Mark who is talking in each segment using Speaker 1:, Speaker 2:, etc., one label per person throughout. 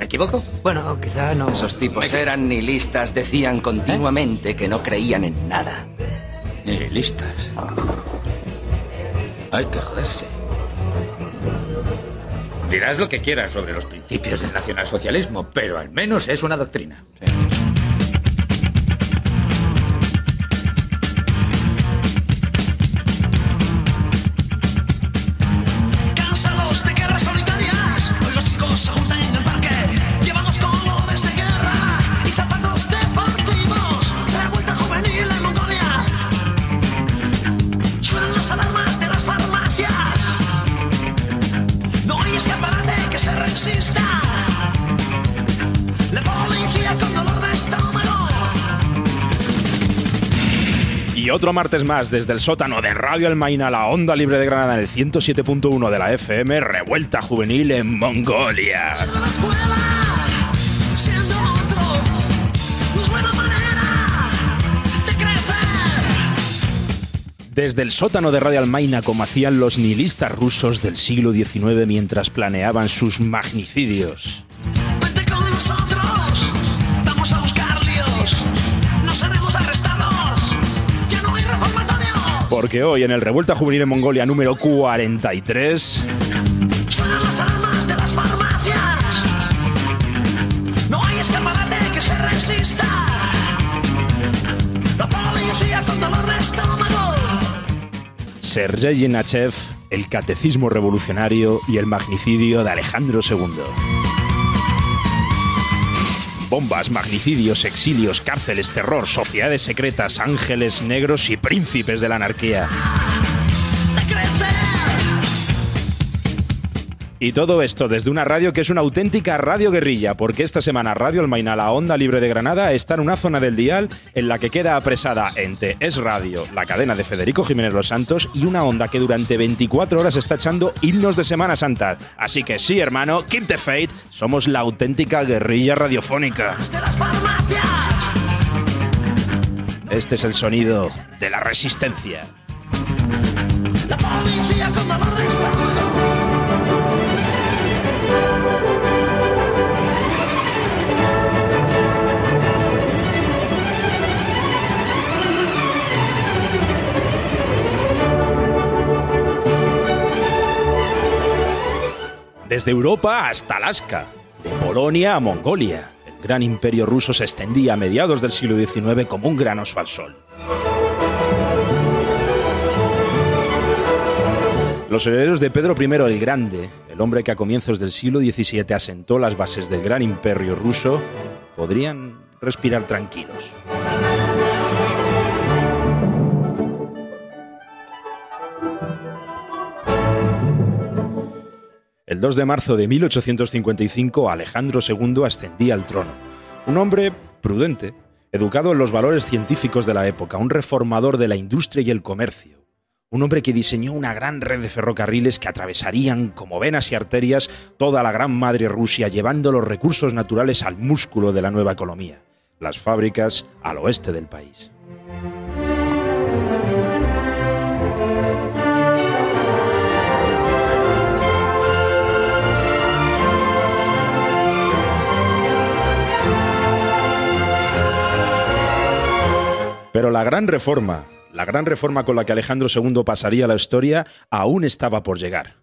Speaker 1: ¿Me equivoco?
Speaker 2: Bueno, quizá no.
Speaker 3: Esos tipos eran nihilistas, decían continuamente que no creían en nada.
Speaker 1: Nihilistas. Hay que joderse. Dirás lo que quieras sobre los principios del nacionalsocialismo, pero al menos es una doctrina.
Speaker 4: Cansados
Speaker 5: otro martes más desde el sótano de Radio Almaina, la onda libre de Granada en el 107.1 de la FM, revuelta juvenil en Mongolia. Desde el sótano de Radio Almaina, como hacían los nihilistas rusos del siglo XIX mientras planeaban sus magnicidios. Porque hoy en el Revuelta Juvenil en Mongolia número 43
Speaker 4: Suenan las alarmas de las farmacias. No hay escaparate que se resista. La policía con dolor de estómago.
Speaker 5: Sergei Yenachev, el catecismo revolucionario y el magnicidio de Alejandro II. Bombas, magnicidios, exilios, cárceles, terror, sociedades secretas, ángeles negros y príncipes de la anarquía. Y todo esto desde una radio que es una auténtica radio guerrilla, porque esta semana Radio Almaina, la onda libre de Granada, está en una zona del dial en la que queda apresada entre Es Radio, la cadena de Federico Jiménez Los Santos, y una onda que durante 24 horas está echando himnos de Semana Santa. Así que sí, hermano, keep the faith, somos la auténtica guerrilla radiofónica. Este es el sonido de la resistencia. Desde Europa hasta Alaska, de Polonia a Mongolia, el gran imperio ruso se extendía a mediados del siglo XIX como un gran oso al sol. Los herederos de Pedro I el Grande, el hombre que a comienzos del siglo XVII asentó las bases del gran imperio ruso, podrían respirar tranquilos. El 2 de marzo de 1855 Alejandro II ascendía al trono. Un hombre prudente, educado en los valores científicos de la época, un reformador de la industria y el comercio. Un hombre que diseñó una gran red de ferrocarriles que atravesarían como venas y arterias toda la gran madre Rusia, llevando los recursos naturales al músculo de la nueva economía, las fábricas al oeste del país. Pero la gran reforma, la gran reforma con la que Alejandro II pasaría la historia, aún estaba por llegar.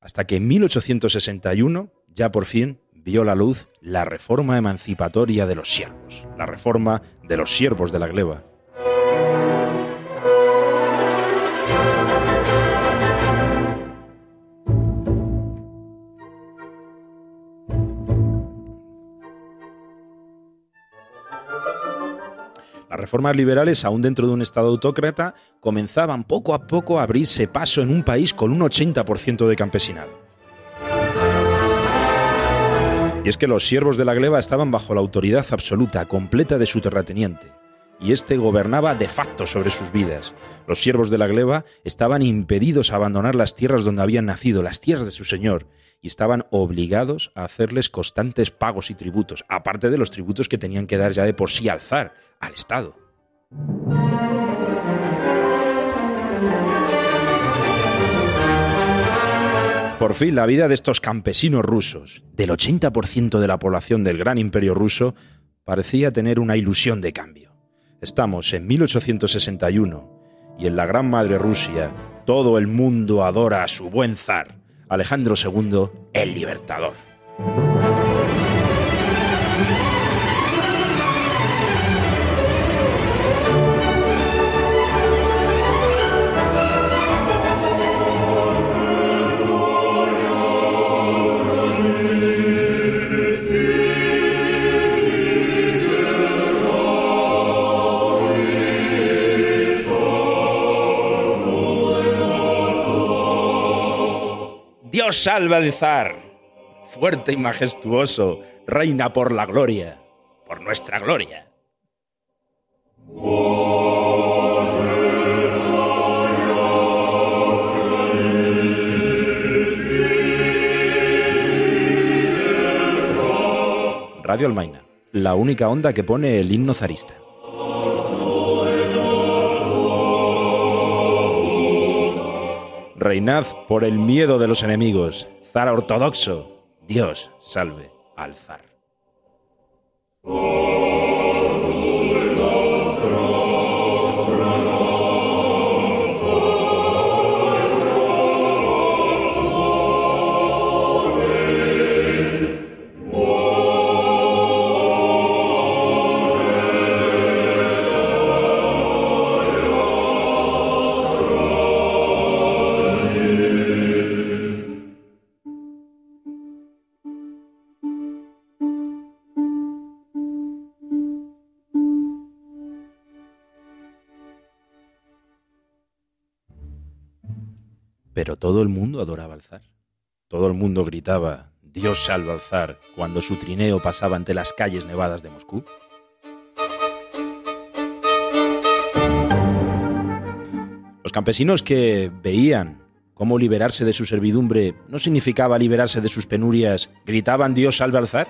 Speaker 5: Hasta que en 1861, ya por fin, vio la luz la reforma emancipatoria de los siervos, la reforma de los siervos de la gleba. Reformas liberales, aún dentro de un Estado autócrata, comenzaban poco a poco a abrirse paso en un país con un 80% de campesinado. Y es que los siervos de la gleba estaban bajo la autoridad absoluta, completa de su terrateniente, y éste gobernaba de facto sobre sus vidas. Los siervos de la gleba estaban impedidos a abandonar las tierras donde habían nacido, las tierras de su señor, y estaban obligados a hacerles constantes pagos y tributos, aparte de los tributos que tenían que dar ya de por sí al zar, al Estado. Por fin la vida de estos campesinos rusos, del 80% de la población del gran imperio ruso, parecía tener una ilusión de cambio. Estamos en 1861 y en la gran madre Rusia todo el mundo adora a su buen zar, Alejandro II, el libertador. Dios salva al zar, fuerte y majestuoso, reina por la gloria, por nuestra gloria. Radio Almaina, la única onda que pone el himno zarista. Reinad por el miedo de los enemigos, zar ortodoxo. Dios salve al zar. Todo el mundo adoraba al zar. Todo el mundo gritaba Dios salva al zar cuando su trineo pasaba ante las calles nevadas de Moscú. Los campesinos que veían cómo liberarse de su servidumbre no significaba liberarse de sus penurias, gritaban Dios salve al zar.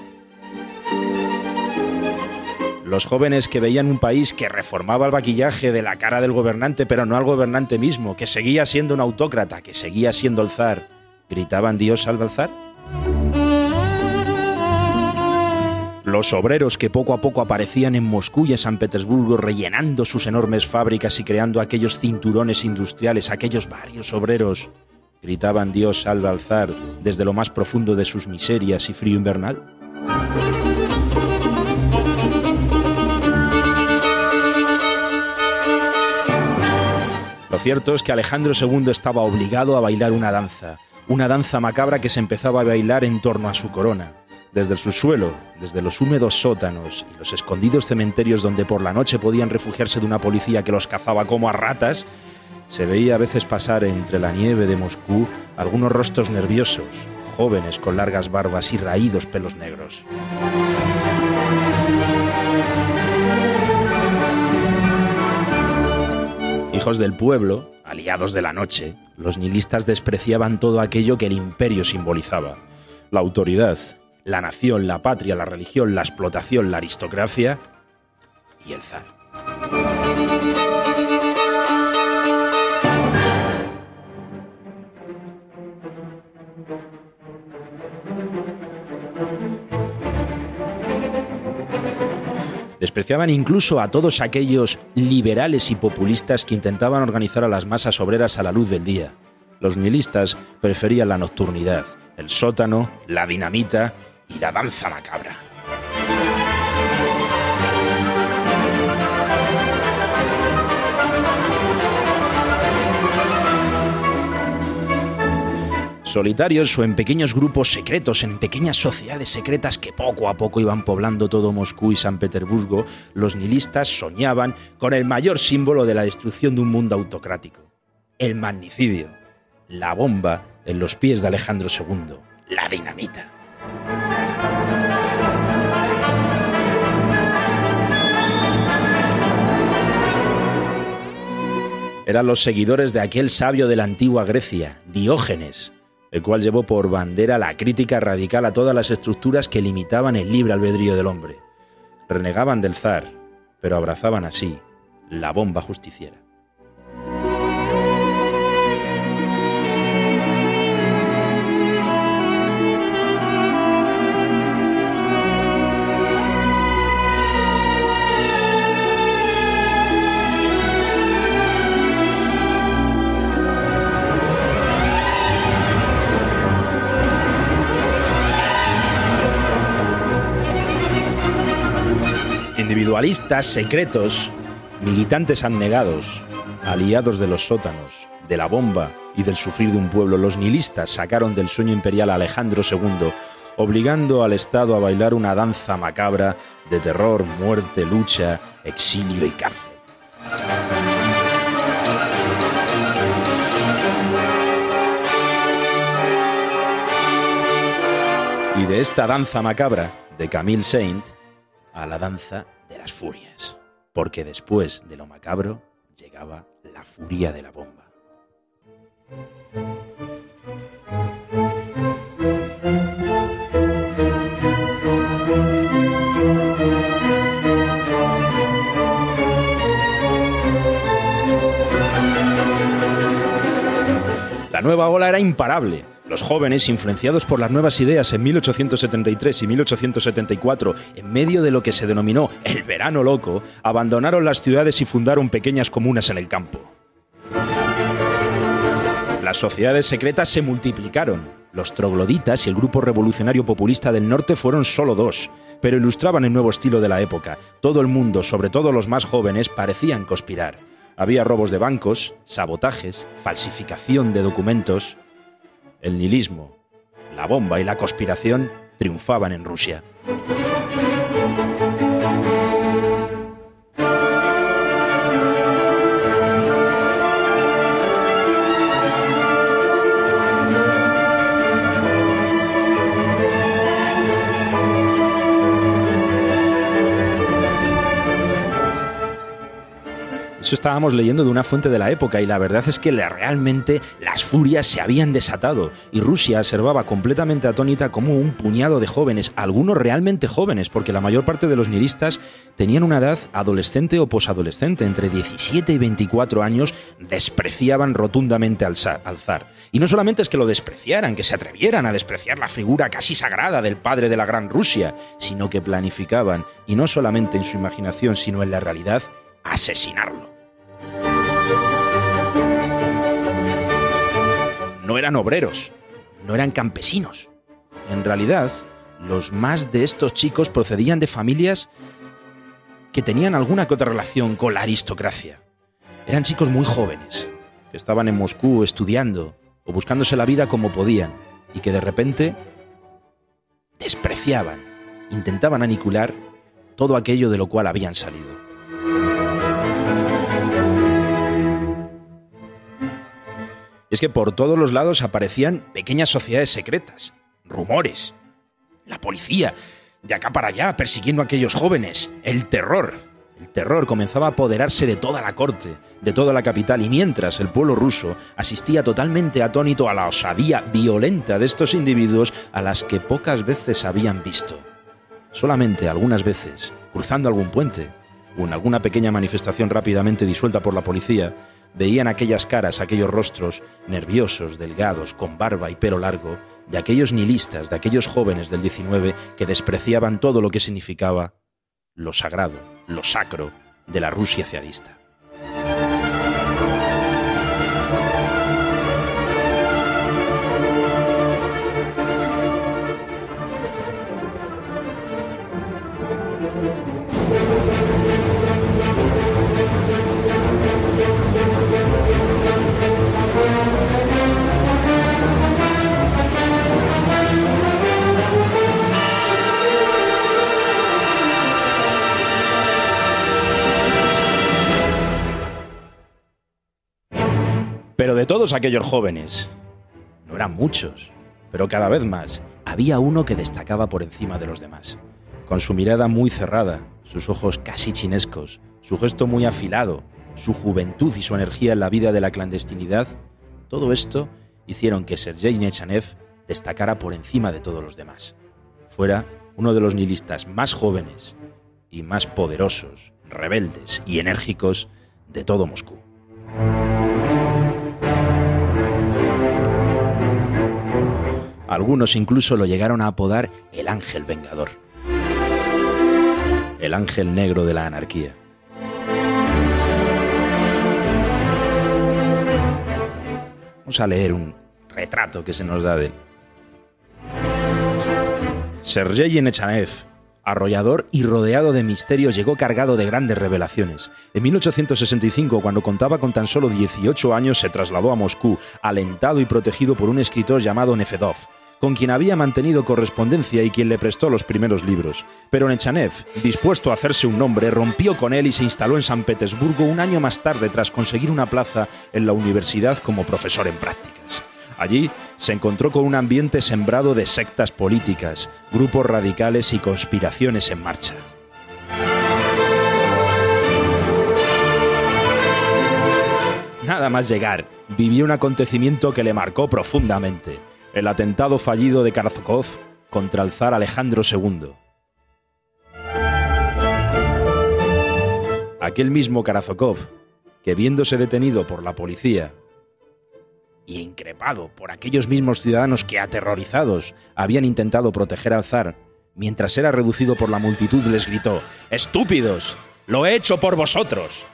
Speaker 5: Los jóvenes que veían un país que reformaba el vaquillaje de la cara del gobernante, pero no al gobernante mismo, que seguía siendo un autócrata, que seguía siendo el zar, gritaban Dios salve al zar. Los obreros que poco a poco aparecían en Moscú y en San Petersburgo rellenando sus enormes fábricas y creando aquellos cinturones industriales, aquellos varios obreros, gritaban Dios salve al zar desde lo más profundo de sus miserias y frío invernal. Cierto es que Alejandro II estaba obligado a bailar una danza, una danza macabra que se empezaba a bailar en torno a su corona. Desde el subsuelo, desde los húmedos sótanos y los escondidos cementerios donde por la noche podían refugiarse de una policía que los cazaba como a ratas, se veía a veces pasar entre la nieve de Moscú algunos rostros nerviosos, jóvenes con largas barbas y raídos pelos negros. Hijos del pueblo, aliados de la noche, los nihilistas despreciaban todo aquello que el imperio simbolizaba. La autoridad, la nación, la patria, la religión, la explotación, la aristocracia y el zar. Despreciaban incluso a todos aquellos liberales y populistas que intentaban organizar a las masas obreras a la luz del día. Los nihilistas preferían la nocturnidad, el sótano, la dinamita y la danza macabra. Solitarios o en pequeños grupos secretos, en pequeñas sociedades secretas que poco a poco iban poblando todo Moscú y San Petersburgo, los nihilistas soñaban con el mayor símbolo de la destrucción de un mundo autocrático, el magnicidio, la bomba en los pies de Alejandro II, la dinamita. Eran los seguidores de aquel sabio de la antigua Grecia, Diógenes, el cual llevó por bandera la crítica radical a todas las estructuras que limitaban el libre albedrío del hombre. Renegaban del zar, pero abrazaban así la bomba justiciera. Individualistas, secretos, militantes abnegados, aliados de los sótanos, de la bomba y del sufrir de un pueblo, los nihilistas sacaron del sueño imperial a Alejandro II, obligando al Estado a bailar una danza macabra de terror, muerte, lucha, exilio y cárcel. Y de esta danza macabra de Camille Saint a la danza de las furias, porque después de lo macabro llegaba la furia de la bomba. La nueva ola era imparable. Los jóvenes, influenciados por las nuevas ideas en 1873 y 1874, en medio de lo que se denominó el verano loco, abandonaron las ciudades y fundaron pequeñas comunas en el campo. Las sociedades secretas se multiplicaron. Los trogloditas y el grupo revolucionario populista del norte fueron solo dos, pero ilustraban el nuevo estilo de la época. Todo el mundo, sobre todo los más jóvenes, parecían conspirar. Había robos de bancos, sabotajes, falsificación de documentos. El nihilismo, la bomba y la conspiración triunfaban en Rusia. Eso estábamos leyendo de una fuente de la época y la verdad es que realmente las furias se habían desatado y Rusia observaba completamente atónita como un puñado de jóvenes, algunos realmente jóvenes, porque la mayor parte de los nihilistas tenían una edad adolescente o posadolescente, entre 17 y 24 años, despreciaban rotundamente al zar. Y no solamente es que lo despreciaran, que se atrevieran a despreciar la figura casi sagrada del padre de la gran Rusia, sino que planificaban, y no solamente en su imaginación, sino en la realidad, asesinarlo. No eran obreros, no eran campesinos. En realidad, los más de estos chicos procedían de familias que tenían alguna que otra relación con la aristocracia. Eran chicos muy jóvenes, que estaban en Moscú estudiando o buscándose la vida como podían y que de repente despreciaban, intentaban aniquilar todo aquello de lo cual habían salido. Es que por todos los lados aparecían pequeñas sociedades secretas, rumores, la policía, de acá para allá, persiguiendo a aquellos jóvenes, el terror. El terror comenzaba a apoderarse de toda la corte, de toda la capital, y mientras el pueblo ruso asistía totalmente atónito a la osadía violenta de estos individuos a las que pocas veces habían visto. Solamente algunas veces, cruzando algún puente, o en alguna pequeña manifestación rápidamente disuelta por la policía, veían aquellas caras, aquellos rostros nerviosos, delgados, con barba y pelo largo, de aquellos nihilistas, de aquellos jóvenes del 19 que despreciaban todo lo que significaba lo sagrado, lo sacro de la Rusia zarista. Pero de todos aquellos jóvenes, no eran muchos, pero cada vez más, había uno que destacaba por encima de los demás. Con su mirada muy cerrada, sus ojos casi chinescos, su gesto muy afilado, su juventud y su energía en la vida de la clandestinidad, todo esto hicieron que Sergei Nechanev destacara por encima de todos los demás. Fuera uno de los nihilistas más jóvenes y más poderosos, rebeldes y enérgicos de todo Moscú. Algunos incluso lo llegaron a apodar el ángel vengador. El ángel negro de la anarquía. Vamos a leer un retrato que se nos da de él. Sergei Nechanev, Arrollador y rodeado de misterios, llegó cargado de grandes revelaciones. En 1865, cuando contaba con tan solo 18 años, se trasladó a Moscú, alentado y protegido por un escritor llamado Nefedov, con quien había mantenido correspondencia y quien le prestó los primeros libros. Pero Nechanev, dispuesto a hacerse un nombre, rompió con él y se instaló en San Petersburgo un año más tarde tras conseguir una plaza en la universidad como profesor en prácticas. Allí se encontró con un ambiente sembrado de sectas políticas, grupos radicales y conspiraciones en marcha. Nada más llegar, vivió un acontecimiento que le marcó profundamente, el atentado fallido de Karazokov contra el zar Alejandro II. Aquel mismo Karazokov, que viéndose detenido por la policía y increpado por aquellos mismos ciudadanos que aterrorizados habían intentado proteger al zar, mientras era reducido por la multitud les gritó, ¡Estúpidos! ¡Lo he hecho por vosotros!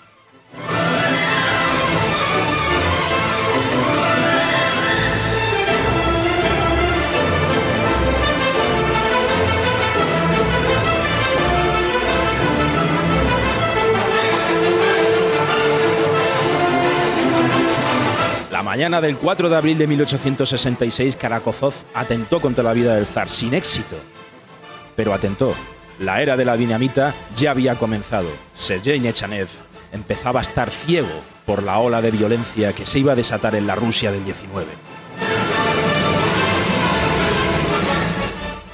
Speaker 5: Mañana del 4 de abril de 1866, Karakozov atentó contra la vida del zar sin éxito. Pero atentó. La era de la dinamita ya había comenzado. Sergei Nechanev empezaba a estar ciego por la ola de violencia que se iba a desatar en la Rusia del 19.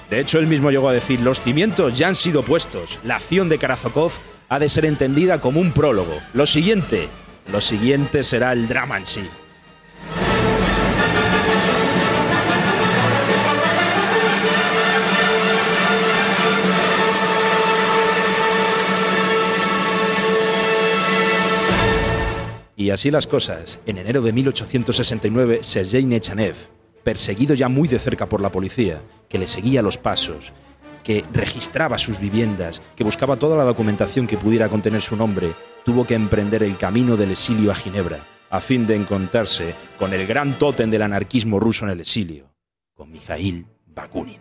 Speaker 5: De hecho, él mismo llegó a decir, los cimientos ya han sido puestos. La acción de Karazokov ha de ser entendida como un prólogo. Lo siguiente, lo siguiente será el drama en sí. Y así las cosas, en enero de 1869, Sergei Nechanev, perseguido ya muy de cerca por la policía, que le seguía los pasos, que registraba sus viviendas, que buscaba toda la documentación que pudiera contener su nombre, tuvo que emprender el camino del exilio a Ginebra, a fin de encontrarse con el gran tótem del anarquismo ruso en el exilio, con Mikhail Bakunin.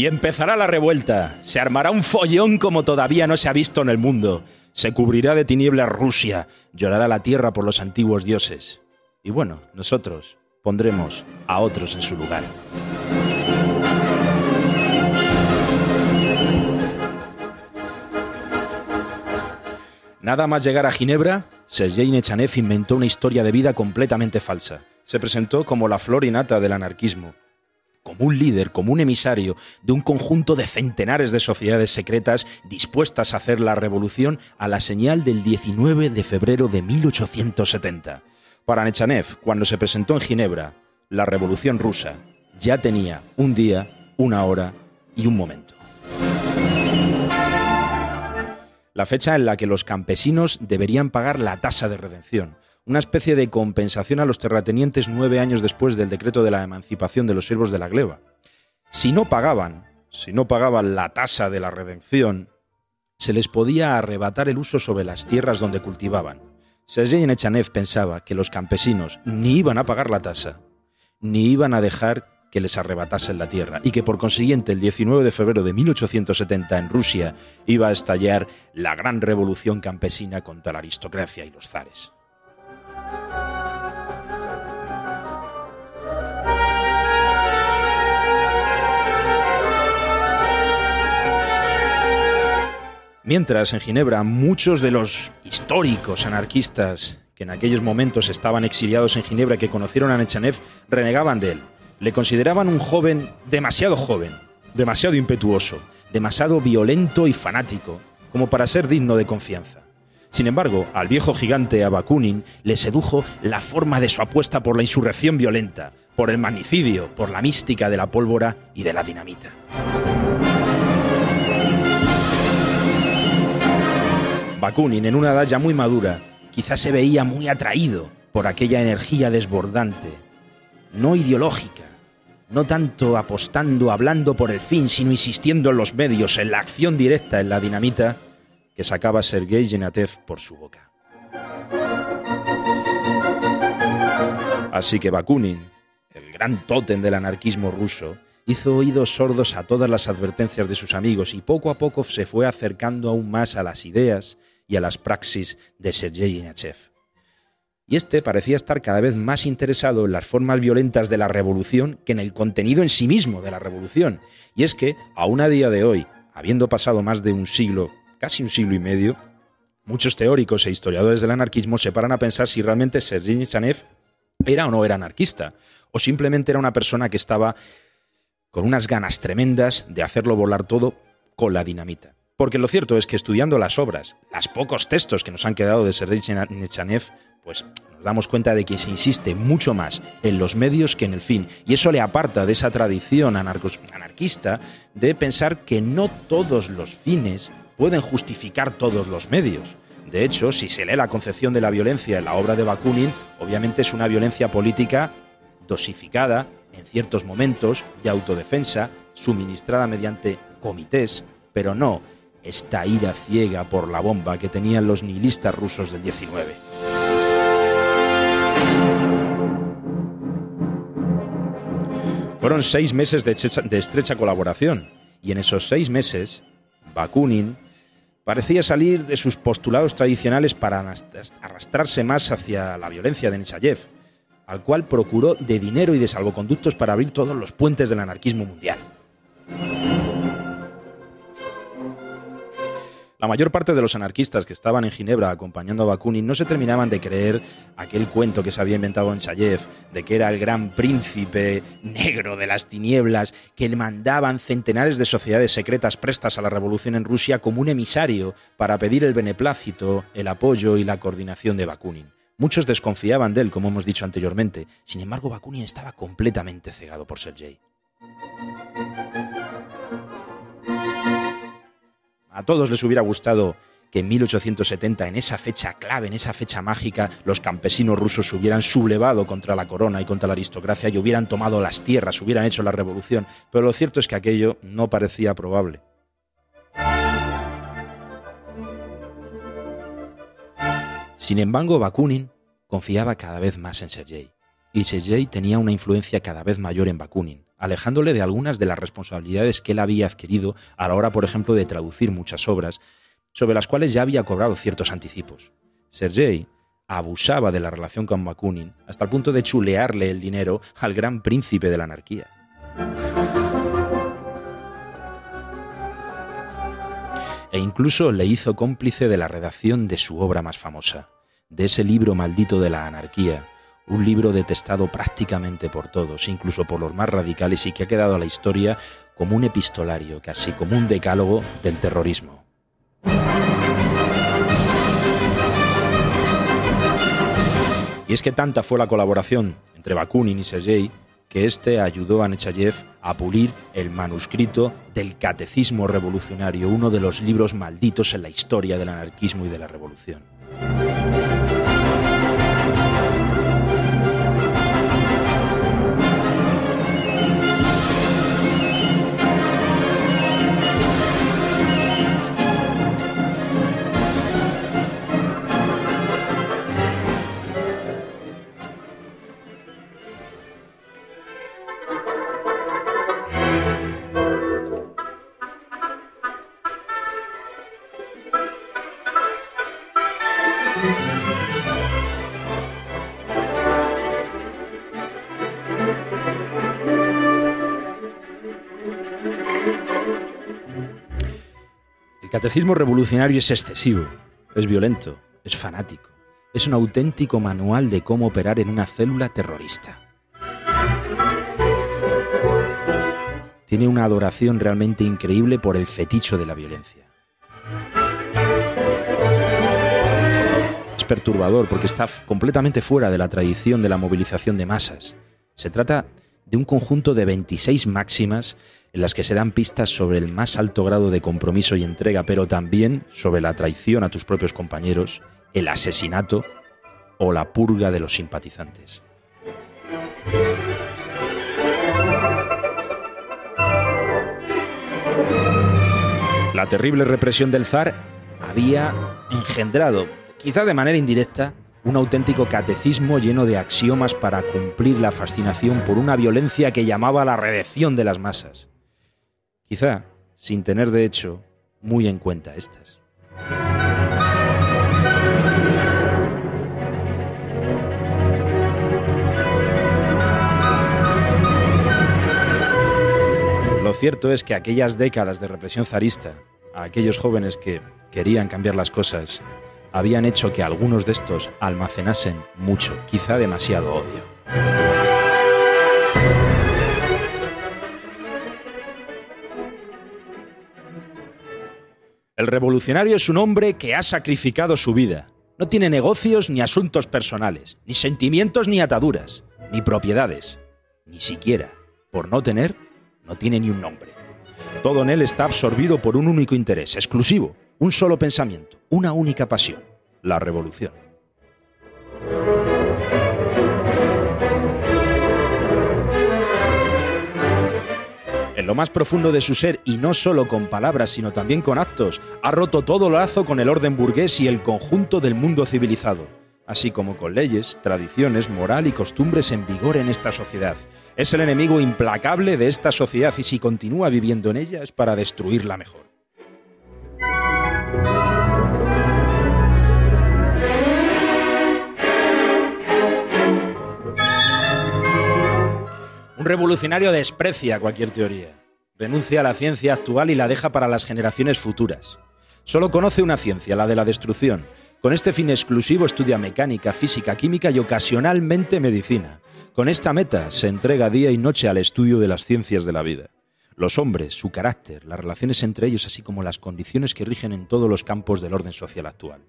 Speaker 5: Y empezará la revuelta. Se armará un follón como todavía no se ha visto en el mundo. Se cubrirá de tinieblas Rusia. Llorará la tierra por los antiguos dioses. Y bueno, nosotros pondremos a otros en su lugar. Nada más llegar a Ginebra, Sergei Nechanev inventó una historia de vida completamente falsa. Se presentó como la flor innata del anarquismo, como un líder, como un emisario de un conjunto de centenares de sociedades secretas dispuestas a hacer la revolución a la señal del 19 de febrero de 1870. Para Nechanev, cuando se presentó en Ginebra, la revolución rusa ya tenía un día, una hora y un momento. La fecha en la que los campesinos deberían pagar la tasa de redención, una especie de compensación a los terratenientes nueve años después del decreto de la emancipación de los siervos de la gleba. Si no pagaban, si no pagaban la tasa de la redención, se les podía arrebatar el uso sobre las tierras donde cultivaban. Sergei Nechanev pensaba que los campesinos ni iban a pagar la tasa, ni iban a dejar que les arrebatasen la tierra, y que por consiguiente el 19 de febrero de 1870 en Rusia iba a estallar la gran revolución campesina contra la aristocracia y los zares. Mientras, en Ginebra, muchos de los históricos anarquistas que en aquellos momentos estaban exiliados en Ginebra que conocieron a Nechanev renegaban de él. Le consideraban un joven demasiado joven, demasiado impetuoso, demasiado violento y fanático, como para ser digno de confianza. Sin embargo, al viejo gigante Abakunin le sedujo la forma de su apuesta por la insurrección violenta, por el magnicidio, por la mística de la pólvora y de la dinamita. Bakunin, en una edad ya muy madura, quizás se veía muy atraído por aquella energía desbordante, no ideológica, no tanto apostando, hablando por el fin, sino insistiendo en los medios, en la acción directa, en la dinamita que sacaba Sergei Genatev por su boca. Así que Bakunin, el gran tótem del anarquismo ruso, hizo oídos sordos a todas las advertencias de sus amigos y poco a poco se fue acercando aún más a las ideas y a las praxis de Sergei Inachev. Y este parecía estar cada vez más interesado en las formas violentas de la revolución que en el contenido en sí mismo de la revolución. Y es que, aún a día de hoy, habiendo pasado más de un siglo, casi un siglo y medio, muchos teóricos e historiadores del anarquismo se paran a pensar si realmente Sergei Nechanev era o no era anarquista, o simplemente era una persona que estaba con unas ganas tremendas de hacerlo volar todo con la dinamita. Porque lo cierto es que estudiando las obras, los pocos textos que nos han quedado de Sergei Nechanev, pues nos damos cuenta de que se insiste mucho más en los medios que en el fin. Y eso le aparta de esa tradición anarquista de pensar que no todos los fines pueden justificar todos los medios. De hecho, si se lee la concepción de la violencia en la obra de Bakunin, obviamente es una violencia política dosificada en ciertos momentos de autodefensa, suministrada mediante comités, pero no esta ira ciega por la bomba que tenían los nihilistas rusos del 19. Fueron seis meses de, estrecha colaboración, y en esos seis meses, Bakunin parecía salir de sus postulados tradicionales para arrastrarse más hacia la violencia de Nechayev, al cual procuró de dinero y de salvoconductos para abrir todos los puentes del anarquismo mundial. La mayor parte de los anarquistas que estaban en Ginebra acompañando a Bakunin no se terminaban de creer aquel cuento que se había inventado en Chayev, de que era el gran príncipe negro de las tinieblas, que le mandaban centenares de sociedades secretas prestas a la revolución en Rusia como un emisario para pedir el beneplácito, el apoyo y la coordinación de Bakunin. Muchos desconfiaban de él, como hemos dicho anteriormente. Sin embargo, Bakunin estaba completamente cegado por Sergei. A todos les hubiera gustado que en 1870, en esa fecha clave, en esa fecha mágica, los campesinos rusos se hubieran sublevado contra la corona y contra la aristocracia y hubieran tomado las tierras, hubieran hecho la revolución. Pero lo cierto es que aquello no parecía probable. Sin embargo, Bakunin confiaba cada vez más en Sergei, y Sergei tenía una influencia cada vez mayor en Bakunin alejándole de algunas de las responsabilidades que él había adquirido a la hora, por ejemplo, de traducir muchas obras, sobre las cuales ya había cobrado ciertos anticipos. Sergei abusaba de la relación con Bakunin hasta el punto de chulearle el dinero al gran príncipe de la anarquía. E incluso le hizo cómplice de la redacción de su obra más famosa, de ese libro maldito de la anarquía, un libro detestado prácticamente por todos, incluso por los más radicales, y que ha quedado a la historia como un epistolario, casi como un decálogo del terrorismo. Y es que tanta fue la colaboración entre Bakunin y Sergei que éste ayudó a Nechayev a pulir el manuscrito del Catecismo Revolucionario, uno de los libros malditos en la historia del anarquismo y de la revolución. El catecismo revolucionario es excesivo, es violento, es fanático, es un auténtico manual de cómo operar en una célula terrorista. Tiene una adoración realmente increíble por el feticho de la violencia. perturbador porque está completamente fuera de la tradición de la movilización de masas. Se trata de un conjunto de 26 máximas en las que se dan pistas sobre el más alto grado de compromiso y entrega, pero también sobre la traición a tus propios compañeros, el asesinato o la purga de los simpatizantes. La terrible represión del zar había engendrado quizá de manera indirecta, un auténtico catecismo lleno de axiomas para cumplir la fascinación por una violencia que llamaba la redención de las masas. Quizá sin tener de hecho muy en cuenta estas. Lo cierto es que aquellas décadas de represión zarista, a aquellos jóvenes que querían cambiar las cosas, habían hecho que algunos de estos almacenasen mucho, quizá demasiado odio. El revolucionario es un hombre que ha sacrificado su vida. No tiene negocios ni asuntos personales, ni sentimientos ni ataduras, ni propiedades. Ni siquiera, por no tener, no tiene ni un nombre. Todo en él está absorbido por un único interés, exclusivo, un solo pensamiento, una única pasión, la revolución. En lo más profundo de su ser, y no solo con palabras, sino también con actos, ha roto todo lazo con el orden burgués y el conjunto del mundo civilizado, así como con leyes, tradiciones, moral y costumbres en vigor en esta sociedad. Es el enemigo implacable de esta sociedad y si continúa viviendo en ella es para destruirla mejor. Un revolucionario desprecia cualquier teoría, renuncia a la ciencia actual y la deja para las generaciones futuras. Solo conoce una ciencia, la de la destrucción. Con este fin exclusivo estudia mecánica, física, química y ocasionalmente medicina. Con esta meta se entrega día y noche al estudio de las ciencias de la vida. Los hombres, su carácter, las relaciones entre ellos, así como las condiciones que rigen en todos los campos del orden social actual.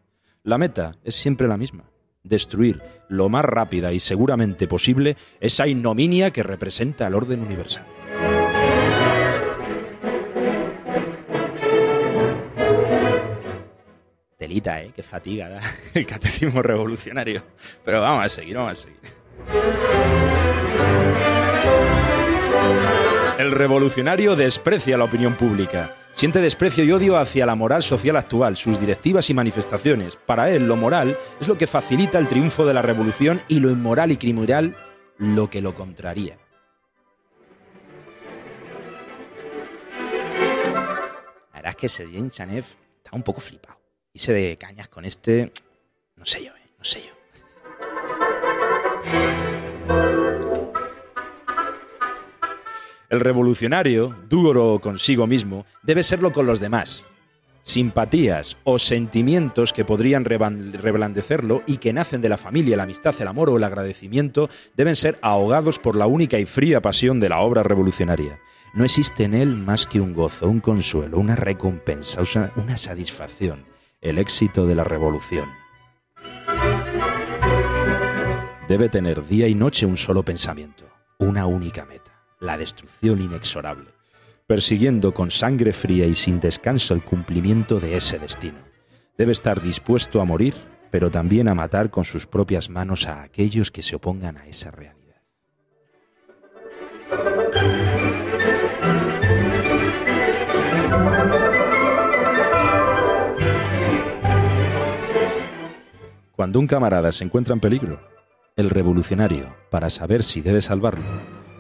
Speaker 5: La meta es siempre la misma, destruir lo más rápida y seguramente posible esa ignominia que representa el orden universal. Telita, ¿eh? Qué fatiga da el catecismo revolucionario. Pero vamos a seguir, vamos a seguir. El revolucionario desprecia la opinión pública. Siente desprecio y odio hacia la moral social actual, sus directivas y manifestaciones. Para él, lo moral es lo que facilita el triunfo de la revolución y lo inmoral y criminal lo que lo contraría. La verdad es que Sergei Chanev está un poco flipado. Hice de cañas con este. No sé yo, ¿eh? No sé yo. El revolucionario, duro consigo mismo, debe serlo con los demás. Simpatías o sentimientos que podrían reblandecerlo y que nacen de la familia, la amistad, el amor o el agradecimiento deben ser ahogados por la única y fría pasión de la obra revolucionaria. No existe en él más que un gozo, un consuelo, una recompensa, una satisfacción, el éxito de la revolución. Debe tener día y noche un solo pensamiento, una única meta, la destrucción inexorable, persiguiendo con sangre fría y sin descanso el cumplimiento de ese destino. Debe estar dispuesto a morir, pero también a matar con sus propias manos a aquellos que se opongan a esa realidad. Cuando un camarada se encuentra en peligro, el revolucionario, para saber si debe salvarlo,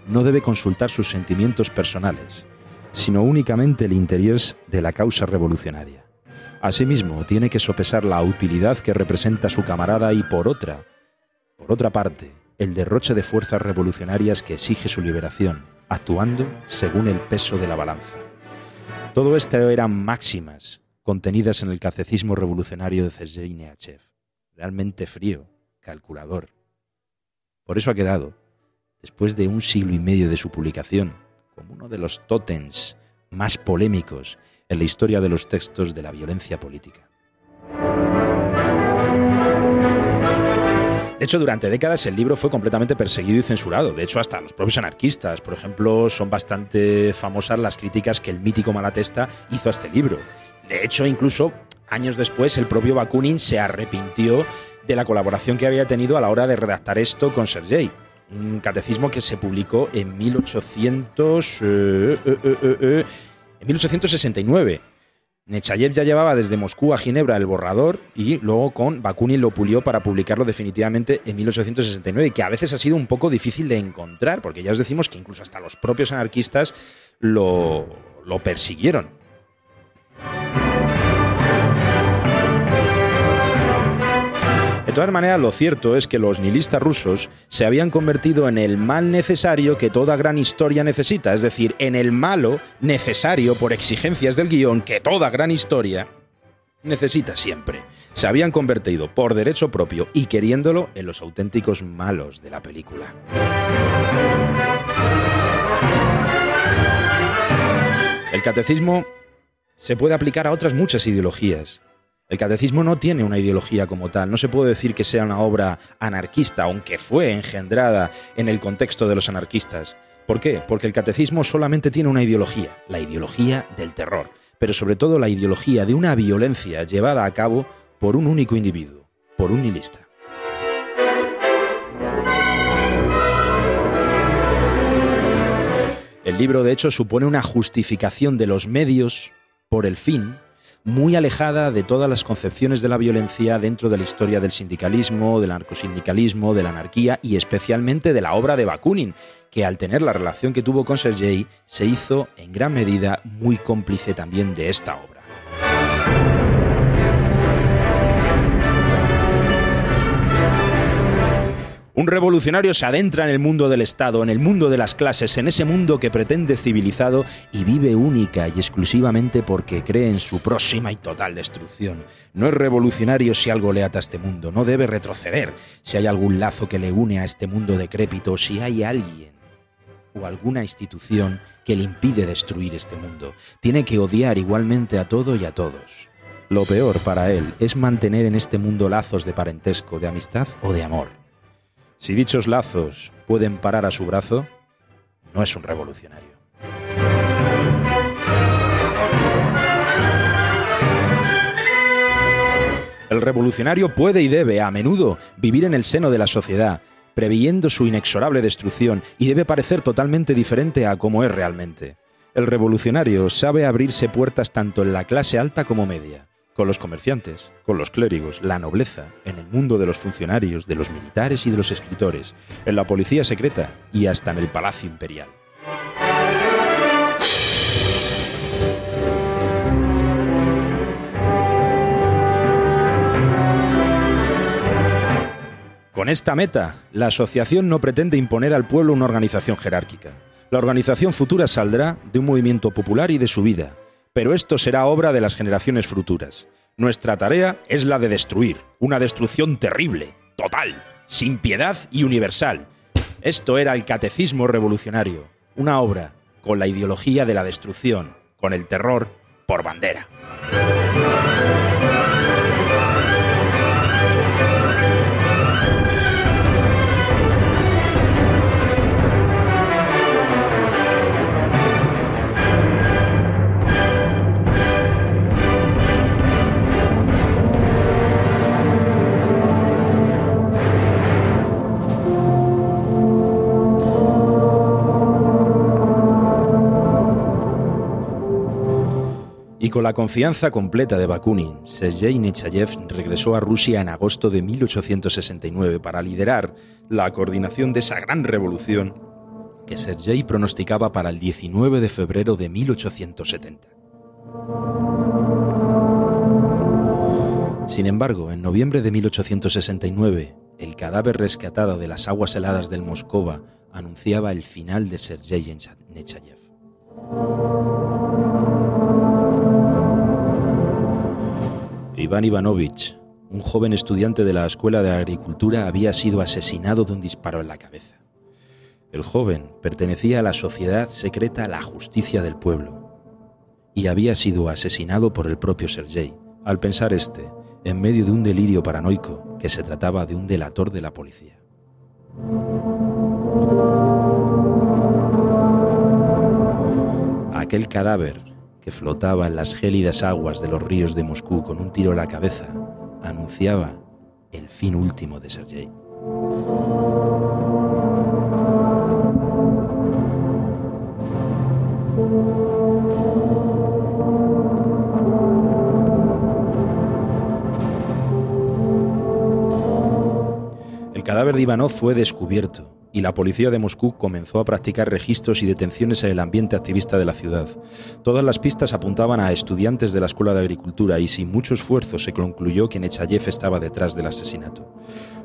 Speaker 5: no debe consultar sus sentimientos personales, sino únicamente el interés de la causa revolucionaria. Asimismo, tiene que sopesar la utilidad que representa su camarada y por otra, por otra parte, el derroche de fuerzas revolucionarias que exige su liberación, actuando según el peso de la balanza. Todo esto eran máximas contenidas en el catecismo revolucionario de Neachev. Realmente frío, calculador. Por eso ha quedado, después de un siglo y medio de su publicación, como uno de los tótems más polémicos en la historia de los textos de la violencia política. De hecho, durante décadas el libro fue completamente perseguido y censurado. De hecho, hasta los propios anarquistas, por ejemplo, son bastante famosas las críticas que el mítico Malatesta hizo a este libro. De hecho, incluso años después, el propio Bakunin se arrepintió de la colaboración que había tenido a la hora de redactar esto con Sergei. Un catecismo que se publicó en 1800, eh, eh, eh, en 1869. Nechayev ya llevaba desde Moscú a Ginebra el borrador y luego con Bakunin lo pulió para publicarlo definitivamente en 1869, y que a veces ha sido un poco difícil de encontrar, porque ya os decimos que incluso hasta los propios anarquistas lo, lo persiguieron. De todas maneras, lo cierto es que los nihilistas rusos se habían convertido en el mal necesario que toda gran historia necesita, es decir, en el malo necesario por exigencias del guion que toda gran historia necesita siempre. Se habían convertido por derecho propio y queriéndolo en los auténticos malos de la película. El catecismo se puede aplicar a otras muchas ideologías. El catecismo no tiene una ideología como tal, no se puede decir que sea una obra anarquista, aunque fue engendrada en el contexto de los anarquistas. ¿Por qué? Porque el catecismo solamente tiene una ideología, la ideología del terror, pero sobre todo la ideología de una violencia llevada a cabo por un único individuo, por un nihilista. El libro, de hecho, supone una justificación de los medios por el fin muy alejada de todas las concepciones de la violencia dentro de la historia del sindicalismo, del narcosindicalismo, de la anarquía y especialmente de la obra de Bakunin, que al tener la relación que tuvo con Sergei se hizo en gran medida muy cómplice también de esta obra. Un revolucionario se adentra en el mundo del Estado, en el mundo de las clases, en ese mundo que pretende civilizado y vive única y exclusivamente porque cree en su próxima y total destrucción. No es revolucionario si algo le ata a este mundo, no debe retroceder si hay algún lazo que le une a este mundo decrépito, si hay alguien o alguna institución que le impide destruir este mundo. Tiene que odiar igualmente a todo y a todos. Lo peor para él es mantener en este mundo lazos de parentesco, de amistad o de amor. Si dichos lazos pueden parar a su brazo, no es un revolucionario. El revolucionario puede y debe, a menudo, vivir en el seno de la sociedad, previendo su inexorable destrucción, y debe parecer totalmente diferente a como es realmente. El revolucionario sabe abrirse puertas tanto en la clase alta como media con los comerciantes, con los clérigos, la nobleza, en el mundo de los funcionarios, de los militares y de los escritores, en la policía secreta y hasta en el Palacio Imperial. Con esta meta, la asociación no pretende imponer al pueblo una organización jerárquica. La organización futura saldrá de un movimiento popular y de su vida, pero esto será obra de las generaciones futuras. Nuestra tarea es la de destruir, una destrucción terrible, total, sin piedad y universal. Esto era el catecismo revolucionario, una obra con la ideología de la destrucción, con el terror por bandera. Con la confianza completa de Bakunin, Sergei Nechayev regresó a Rusia en agosto de 1869 para liderar la coordinación de esa gran revolución que Sergei pronosticaba para el 19 de febrero de 1870. Sin embargo, en noviembre de 1869, el cadáver rescatado de las aguas heladas del Moscova anunciaba el final de Sergei Nechayev. Iván Ivanovich, un joven estudiante de la Escuela de Agricultura, había sido asesinado de un disparo en la cabeza. El joven pertenecía a la sociedad secreta La Justicia del Pueblo y había sido asesinado por el propio Sergei, al pensar este, en medio de un delirio paranoico, que se trataba de un delator de la policía. Aquel cadáver flotaba en las gélidas aguas de los ríos de Moscú con un tiro a la cabeza, anunciaba el fin último de Sergei. El cadáver de Ivanov fue descubierto y la policía de Moscú comenzó a practicar registros y detenciones en el ambiente activista de la ciudad. Todas las pistas apuntaban a estudiantes de la Escuela de Agricultura y sin mucho esfuerzo se concluyó que Nechayev estaba detrás del asesinato.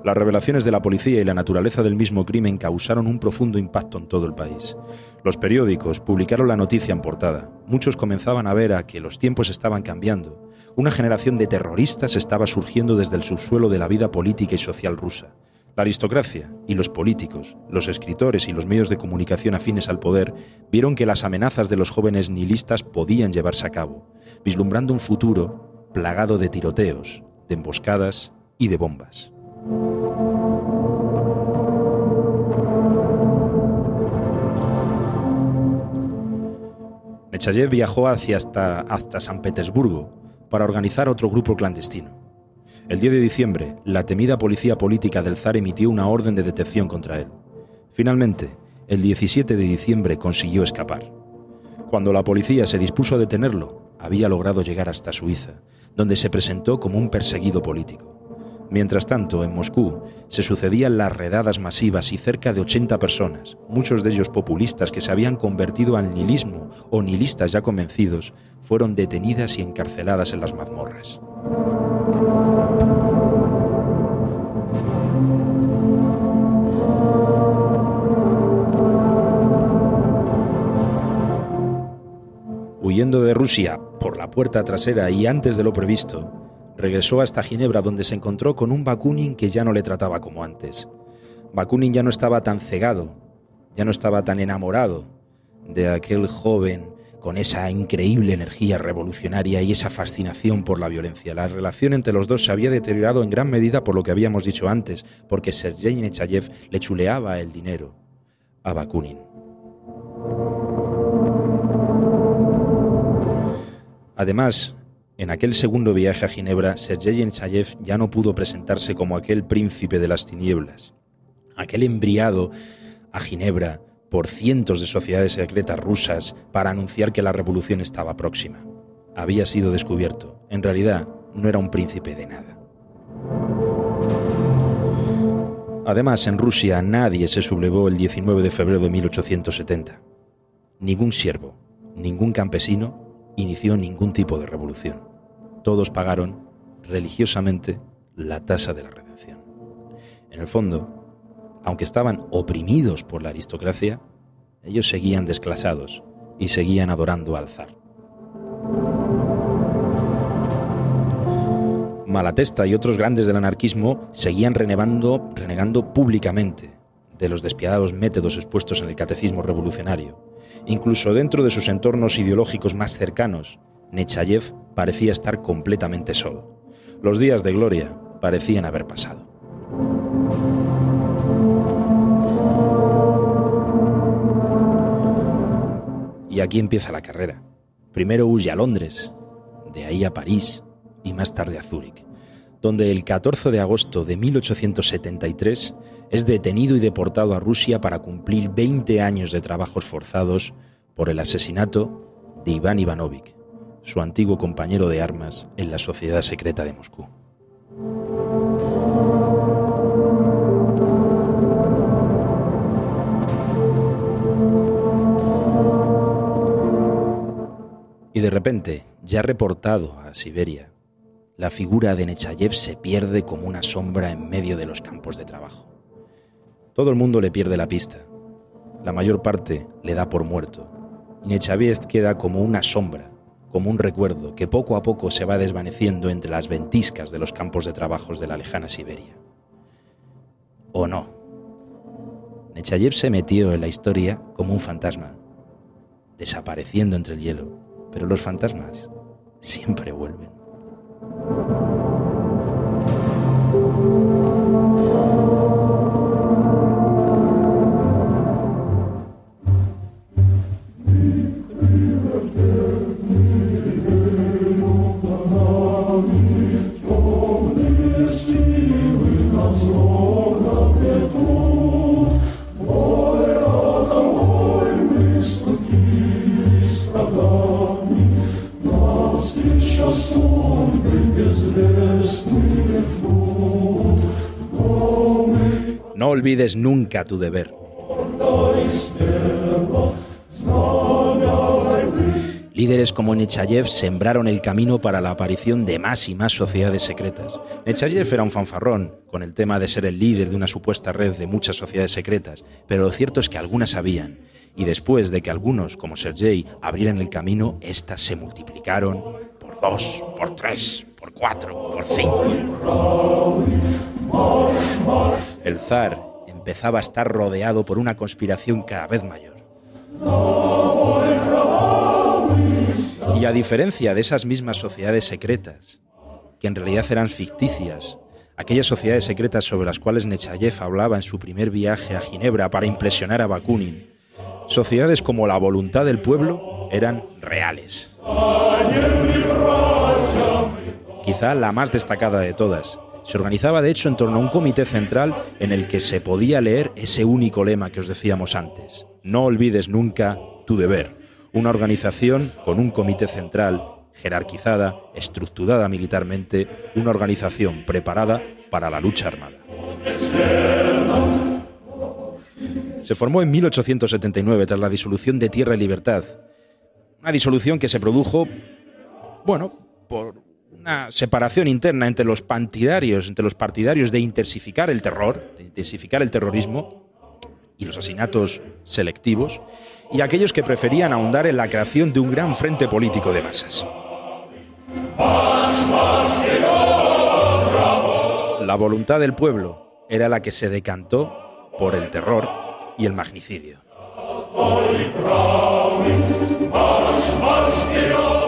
Speaker 5: Las revelaciones de la policía y la naturaleza del mismo crimen causaron un profundo impacto en todo el país. Los periódicos publicaron la noticia en portada. Muchos comenzaban a ver a que los tiempos estaban cambiando. Una generación de terroristas estaba surgiendo desde el subsuelo de la vida política y social rusa. La aristocracia y los políticos, los escritores y los medios de comunicación afines al poder vieron que las amenazas de los jóvenes nihilistas podían llevarse a cabo, vislumbrando un futuro plagado de tiroteos, de emboscadas y de bombas. Nechayev viajó hacia hasta, hasta San Petersburgo para organizar otro grupo clandestino. El 10 de diciembre, la temida policía política del zar emitió una orden de detención contra él. Finalmente, el 17 de diciembre consiguió escapar. Cuando la policía se dispuso a detenerlo, había logrado llegar hasta Suiza, donde se presentó como un perseguido político. Mientras tanto, en Moscú se sucedían las redadas masivas y cerca de 80 personas, muchos de ellos populistas que se habían convertido al nihilismo o nihilistas ya convencidos, fueron detenidas y encarceladas en las mazmorras. Huyendo de Rusia por la puerta trasera y antes de lo previsto, regresó hasta Ginebra donde se encontró con un Bakunin que ya no le trataba como antes. Bakunin ya no estaba tan cegado, ya no estaba tan enamorado de aquel joven con esa increíble energía revolucionaria y esa fascinación por la violencia. La relación entre los dos se había deteriorado en gran medida por lo que habíamos dicho antes, porque Sergei Nechayev le chuleaba el dinero a Bakunin. Además, en aquel segundo viaje a Ginebra, Sergei Nechayev ya no pudo presentarse como aquel príncipe de las tinieblas, aquel embriado a Ginebra por cientos de sociedades secretas rusas para anunciar que la revolución estaba próxima. Había sido descubierto. En realidad, no era un príncipe de nada. Además, en Rusia nadie se sublevó el 19 de febrero de 1870. Ningún siervo, ningún campesino inició ningún tipo de revolución. Todos pagaron religiosamente la tasa de la redención. En el fondo, aunque estaban oprimidos por la aristocracia, ellos seguían desclasados y seguían adorando al zar. Malatesta y otros grandes del anarquismo seguían renegando, renegando públicamente de los despiadados métodos expuestos en el catecismo revolucionario. Incluso dentro de sus entornos ideológicos más cercanos, Nechayev parecía estar completamente solo. Los días de gloria parecían haber pasado. Y aquí empieza la carrera. Primero huye a Londres, de ahí a París y más tarde a Zúrich, donde el 14 de agosto de 1873 es detenido y deportado a Rusia para cumplir 20 años de trabajos forzados por el asesinato de Iván Ivanovich, su antiguo compañero de armas en la Sociedad Secreta de Moscú. Y de repente, ya reportado a Siberia, la figura de Nechayev se pierde como una sombra en medio de los campos de trabajo. Todo el mundo le pierde la pista. La mayor parte le da por muerto. Y Nechayev queda como una sombra, como un recuerdo que poco a poco se va desvaneciendo entre las ventiscas de los campos de trabajos de la lejana Siberia. ¿O no? Nechayev se metió en la historia como un fantasma, desapareciendo entre el hielo pero los fantasmas siempre vuelven. Thank you. Olvides nunca tu deber. Líderes como Nechayev sembraron el camino para la aparición de más y más sociedades secretas. Nechayev era un fanfarrón con el tema de ser el líder de una supuesta red de muchas sociedades secretas, pero lo cierto es que algunas habían, y después de que algunos, como Sergei, abrieran el camino, éstas se multiplicaron por dos, por tres, por cuatro, por cinco. El zar empezaba a estar rodeado por una conspiración cada vez mayor. Y a diferencia de esas mismas sociedades secretas, que en realidad eran ficticias, aquellas sociedades secretas sobre las cuales Nechayev hablaba en su primer viaje a Ginebra para impresionar a Bakunin, sociedades como la voluntad del pueblo eran reales. Quizá la más destacada de todas. Se organizaba de hecho en torno a un comité central en el que se podía leer ese único lema que os decíamos antes. No olvides nunca tu deber una organización con un comité central, jerarquizada, estructurada militarmente, una organización preparada para la lucha armada. Se formó en 1879 tras la disolución de Tierra y Libertad, una disolución que se produjo, bueno, por una separación interna entre los partidarios, entre los partidarios de intensificar el terror, de intensificar el terrorismo y los asesinatos selectivos, y aquellos que preferían ahondar en la creación de un gran frente político de masas. La voluntad del pueblo era la que se decantó por el terror y el magnicidio.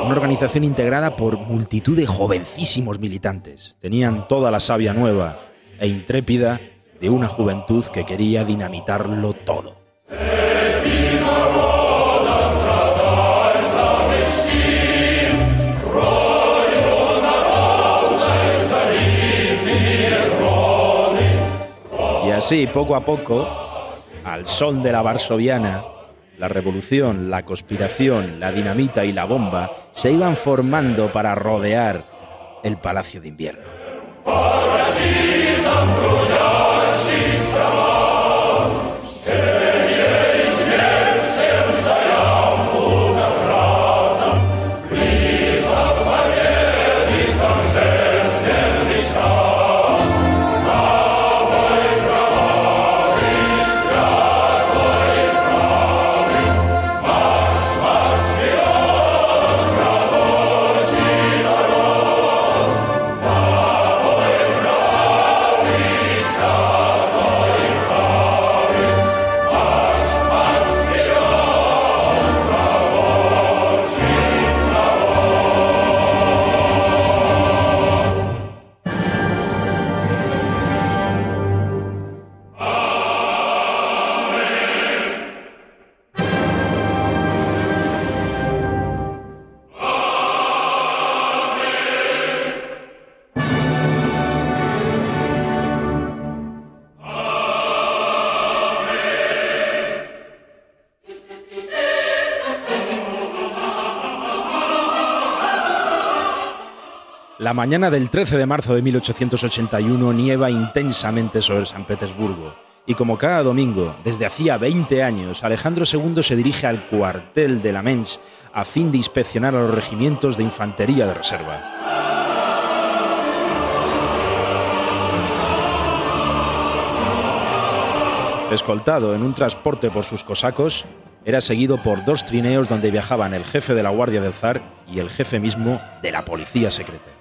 Speaker 5: Una organización integrada por multitud de jovencísimos militantes. Tenían toda la savia nueva e intrépida de una juventud que quería dinamitarlo todo. Y así, poco a poco, al sol de la varsoviana, la revolución, la conspiración, la dinamita y la bomba se iban formando para rodear el Palacio de Invierno. La mañana del 13 de marzo de 1881 nieva intensamente sobre San Petersburgo. Y como cada domingo, desde hacía 20 años, Alejandro II se dirige al cuartel de la Mensch a fin de inspeccionar a los regimientos de infantería de reserva. Escoltado en un transporte por sus cosacos, era seguido por dos trineos donde viajaban el jefe de la Guardia del Zar y el jefe mismo de la Policía Secreta.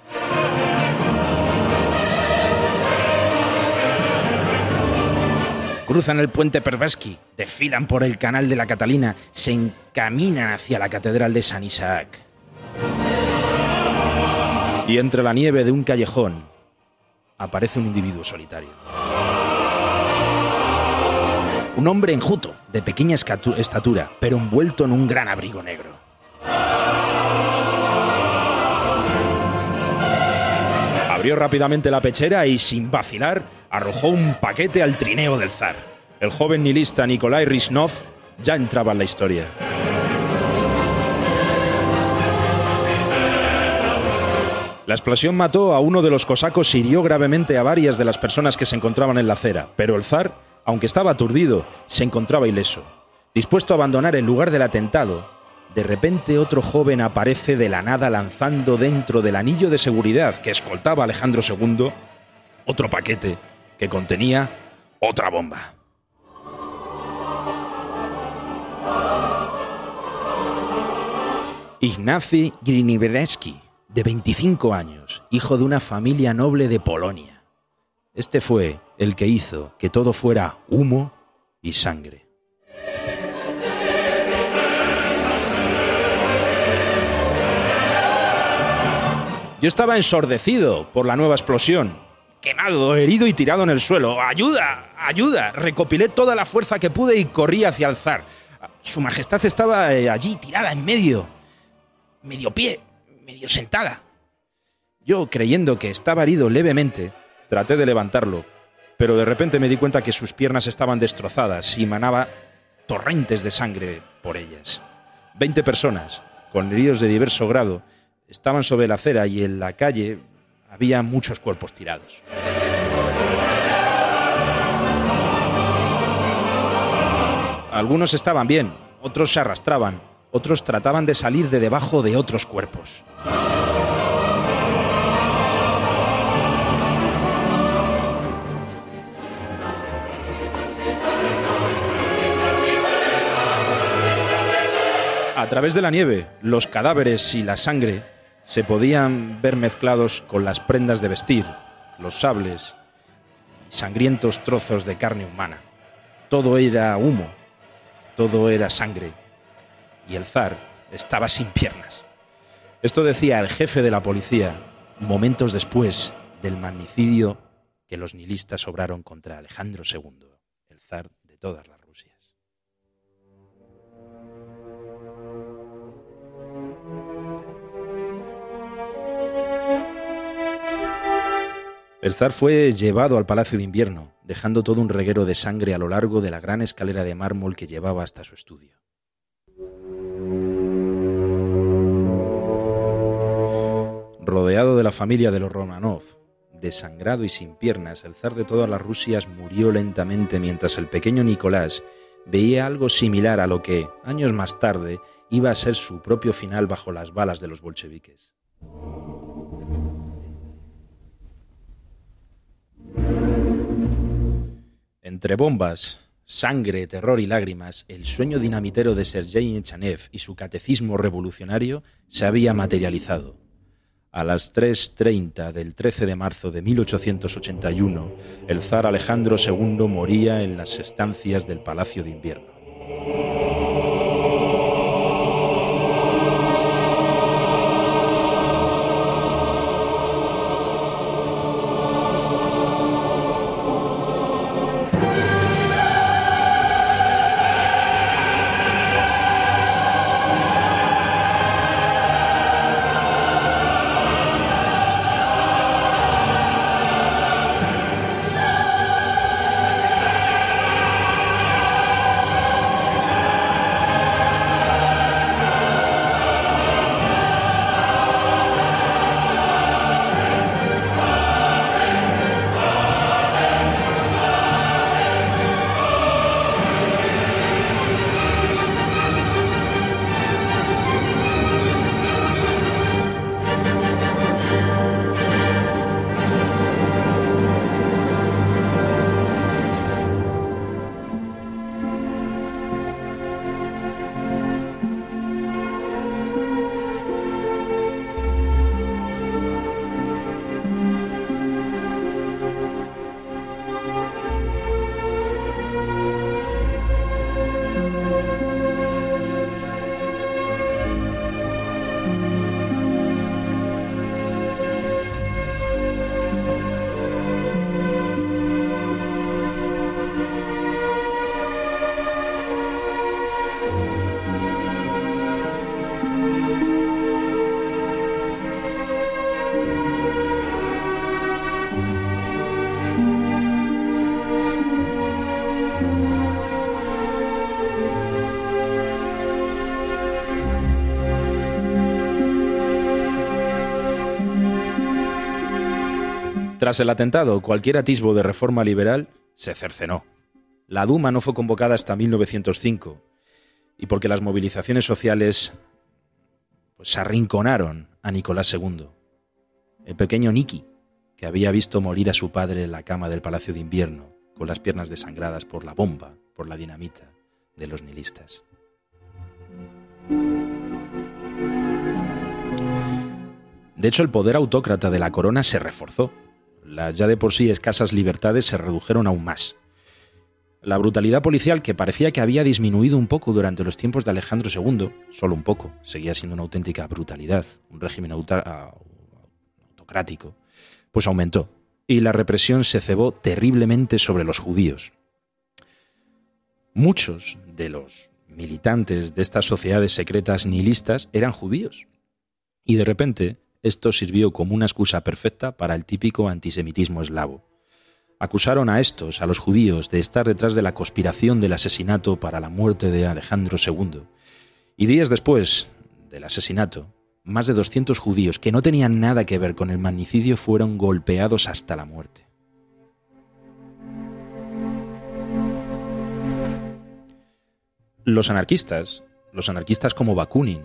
Speaker 5: Cruzan el puente Pervesky, desfilan por el canal de la Catalina, se encaminan hacia la Catedral de San Isaac. Y entre la nieve de un callejón aparece un individuo solitario. Un hombre enjuto, de pequeña estatura, pero envuelto en un gran abrigo negro. Abrió rápidamente la pechera y, sin vacilar, arrojó un paquete al trineo del zar. El joven nihilista Nikolai Rishnov ya entraba en la historia. La explosión mató a uno de los cosacos y hirió gravemente a varias de las personas que se encontraban en la acera, pero el zar Aunque estaba aturdido, se encontraba ileso. Dispuesto a abandonar el lugar del atentado, de repente otro joven aparece de la nada lanzando dentro del anillo de seguridad que escoltaba Alejandro II otro paquete que contenía otra bomba. Ignacy Griniewski, de 25 años, hijo de una familia noble de Polonia. Este fue el que hizo que todo fuera humo y sangre. Yo estaba ensordecido por la nueva explosión, quemado, herido y tirado en el suelo. ¡Ayuda! ¡Ayuda! Recopilé toda la fuerza que pude y corrí hacia el zar. Su majestad estaba eh, allí, tirada en medio, medio pie, medio sentada. Yo, creyendo que estaba herido levemente, traté de levantarlo, pero de repente me di cuenta que sus piernas estaban destrozadas y manaba torrentes de sangre por ellas. Veinte personas, con heridos de diverso grado, estaban sobre la acera y en la calle había muchos cuerpos tirados. Algunos estaban bien, otros se arrastraban, otros trataban de salir de debajo de otros cuerpos. A través de la nieve, los cadáveres y la sangre se podían ver mezclados con las prendas de vestir, los sables, sangrientos trozos de carne humana. Todo era humo, todo era sangre, y el zar estaba sin piernas. Esto decía el jefe de la policía momentos después del magnicidio que los nihilistas obraron contra Alejandro II, el zar de todas las El zar fue llevado al Palacio de Invierno, dejando todo un reguero de sangre a lo largo de la gran escalera de mármol que llevaba hasta su estudio. Rodeado de la familia de los Romanov, desangrado y sin piernas, el zar de todas las Rusias murió lentamente mientras el pequeño Nicolás veía algo similar a lo que, años más tarde, iba a ser su propio final bajo las balas de los bolcheviques. Entre bombas, sangre, terror y lágrimas, el sueño dinamitero de Sergei Echanev y su catecismo revolucionario se había materializado. A las 3.30 del 13 de marzo de 1881, el zar Alejandro II moría en las estancias del Palacio de Invierno. Tras el atentado, cualquier atisbo de reforma liberal se cercenó. la Duma no fue convocada hasta 1905 y porque las movilizaciones sociales pues, se arrinconaron a Nicolás II, el pequeño Niki, que había visto morir a su padre en la cama del Palacio de Invierno, con las piernas desangradas por la bomba, por la dinamita de los nihilistas. De hecho, el poder autócrata de la corona se reforzó. Las ya de por sí escasas libertades se redujeron aún más. La brutalidad policial, que parecía que había disminuido un poco durante los tiempos de Alejandro II, solo un poco, seguía siendo una auténtica brutalidad, un régimen autocrático, pues aumentó, y la represión se cebó terriblemente sobre los judíos. Muchos de los militantes de estas sociedades secretas nihilistas eran judíos, y de repente esto sirvió como una excusa perfecta para el típico antisemitismo eslavo acusaron a estos, a los judíos, de estar detrás de la conspiración del asesinato para la muerte de Alejandro II. Y días después del asesinato, más de 200 judíos que no tenían nada que ver con el magnicidio fueron golpeados hasta la muerte. Los anarquistas, los anarquistas como Bakunin,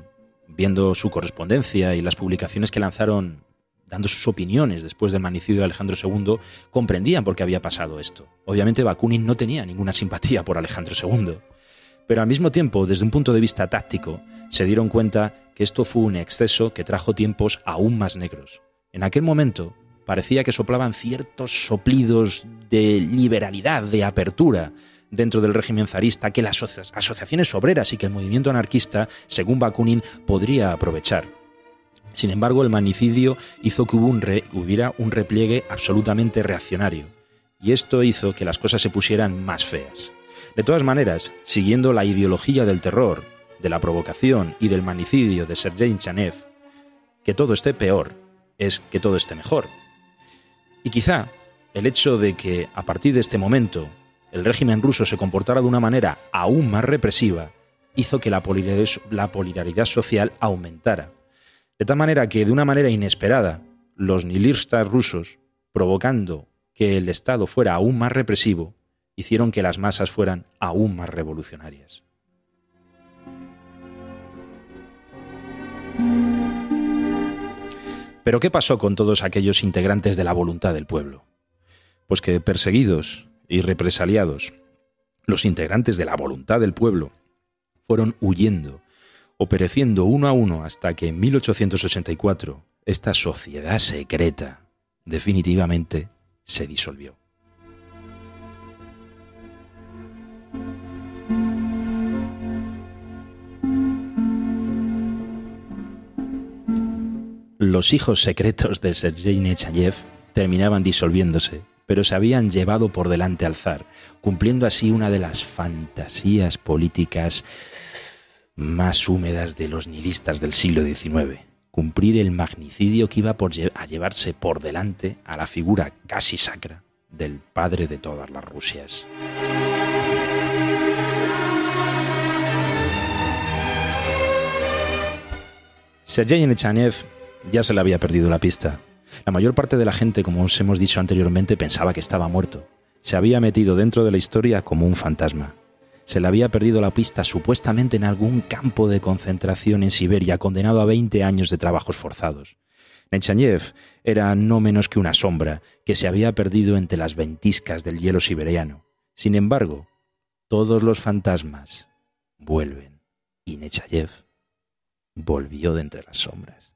Speaker 5: viendo su correspondencia y las publicaciones que lanzaron dando sus opiniones después del magnicidio de Alejandro II, comprendían por qué había pasado esto. Obviamente Bakunin no tenía ninguna simpatía por Alejandro II, pero al mismo tiempo, desde un punto de vista táctico, se dieron cuenta que esto fue un exceso que trajo tiempos aún más negros. En aquel momento parecía que soplaban ciertos soplidos de liberalidad, de apertura, dentro del régimen zarista que las asociaciones obreras y que el movimiento anarquista, según Bakunin, podría aprovechar. Sin embargo, el magnicidio hizo que hubiera un repliegue absolutamente reaccionario, y esto hizo que las cosas se pusieran más feas. De todas maneras, siguiendo la ideología del terror, de la provocación y del magnicidio de Sergei Chanev, que todo esté peor es que todo esté mejor. Y quizá el hecho de que a partir de este momento el régimen ruso se comportara de una manera aún más represiva hizo que la polaridad social aumentara de tal manera que, de una manera inesperada, los nihilistas rusos, provocando que el Estado fuera aún más represivo, hicieron que las masas fueran aún más revolucionarias. Pero ¿qué pasó con todos aquellos integrantes de la voluntad del pueblo? Pues que perseguidos y represaliados, los integrantes de la voluntad del pueblo fueron huyendo o pereciendo uno a uno hasta que en 1884 esta sociedad secreta definitivamente se disolvió. Los hijos secretos de Sergei Nechayev terminaban disolviéndose, pero se habían llevado por delante al zar, cumpliendo así una de las fantasías políticas más húmedas de los nihilistas del siglo XIX, cumplir el magnicidio que iba a llevarse por delante a la figura casi sacra del padre de todas las Rusias. Sergei Nechanev ya se le había perdido la pista. La mayor parte de la gente, como os hemos dicho anteriormente, pensaba que estaba muerto. Se había metido dentro de la historia como un fantasma se le había perdido la pista supuestamente en algún campo de concentración en Siberia, condenado a 20 años de trabajos forzados. Nechayev era no menos que una sombra que se había perdido entre las ventiscas del hielo siberiano. Sin embargo, todos los fantasmas vuelven y Nechayev volvió de entre las sombras.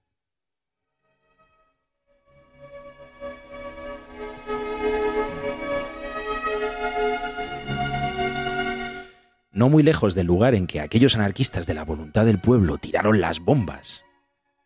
Speaker 5: No muy lejos del lugar en que aquellos anarquistas de la voluntad del pueblo tiraron las bombas,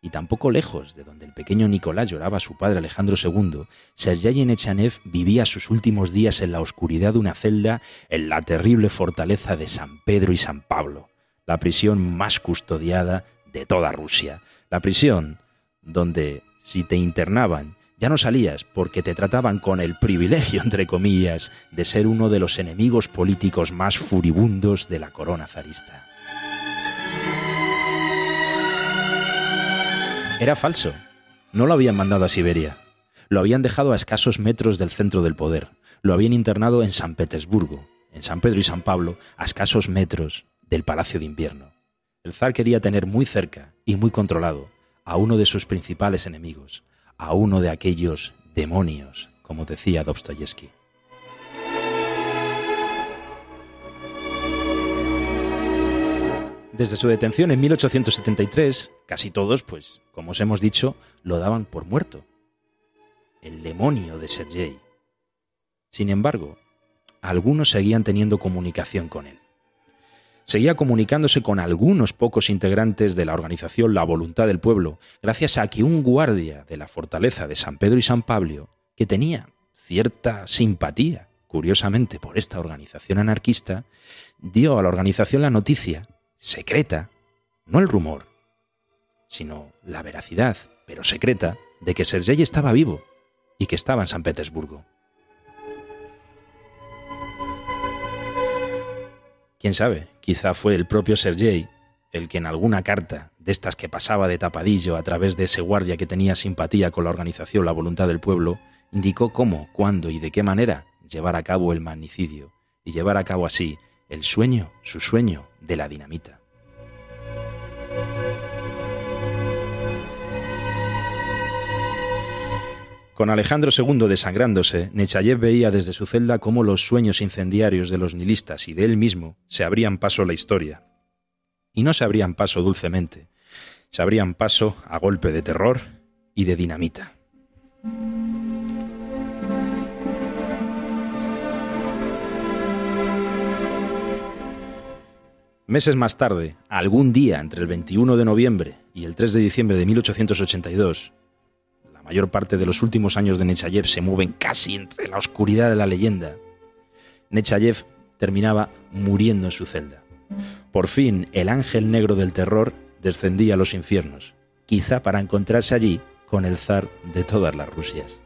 Speaker 5: y tampoco lejos de donde el pequeño Nicolás lloraba a su padre Alejandro II, Sergei Nechanev vivía sus últimos días en la oscuridad de una celda en la terrible fortaleza de San Pedro y San Pablo, la prisión más custodiada de toda Rusia, la prisión donde si te internaban ya no salías porque te trataban con el privilegio, entre comillas, de ser uno de los enemigos políticos más furibundos de la corona zarista. Era falso. No lo habían mandado a Siberia. Lo habían dejado a escasos metros del centro del poder. Lo habían internado en San Petersburgo, en San Pedro y San Pablo, a escasos metros del Palacio de Invierno. El zar quería tener muy cerca y muy controlado a uno de sus principales enemigos, a uno de aquellos demonios, como decía Dostoyevsky. Desde su detención en 1873, casi todos, pues, como os hemos dicho, lo daban por muerto. El demonio de Sergei. Sin embargo, algunos seguían teniendo comunicación con él. Seguía comunicándose con algunos pocos integrantes de la organización La Voluntad del Pueblo, gracias a que un guardia de la fortaleza de San Pedro y San Pablo, que tenía cierta simpatía, curiosamente, por esta organización anarquista, dio a la organización la noticia secreta, no el rumor, sino la veracidad, pero secreta, de que Sergei estaba vivo y que estaba en San Petersburgo. Quién sabe, quizá fue el propio Sergei el que en alguna carta de estas que pasaba de tapadillo a través de ese guardia que tenía simpatía con la organización La Voluntad del Pueblo, indicó cómo, cuándo y de qué manera llevar a cabo el magnicidio y llevar a cabo así el sueño, su sueño de la dinamita. Con Alejandro II desangrándose, Nechayev veía desde su celda cómo los sueños incendiarios de los nihilistas y de él mismo se abrían paso a la historia. Y no se abrían paso dulcemente, se abrían paso a golpe de terror y de dinamita. Meses más tarde, algún día entre el 21 de noviembre y el 3 de diciembre de 1882, la mayor parte de los últimos años de Nechayev se mueven casi entre la oscuridad de la leyenda. Nechayev terminaba muriendo en su celda. Por fin, el ángel negro del terror descendía a los infiernos, quizá para encontrarse allí con el zar de todas las Rusias.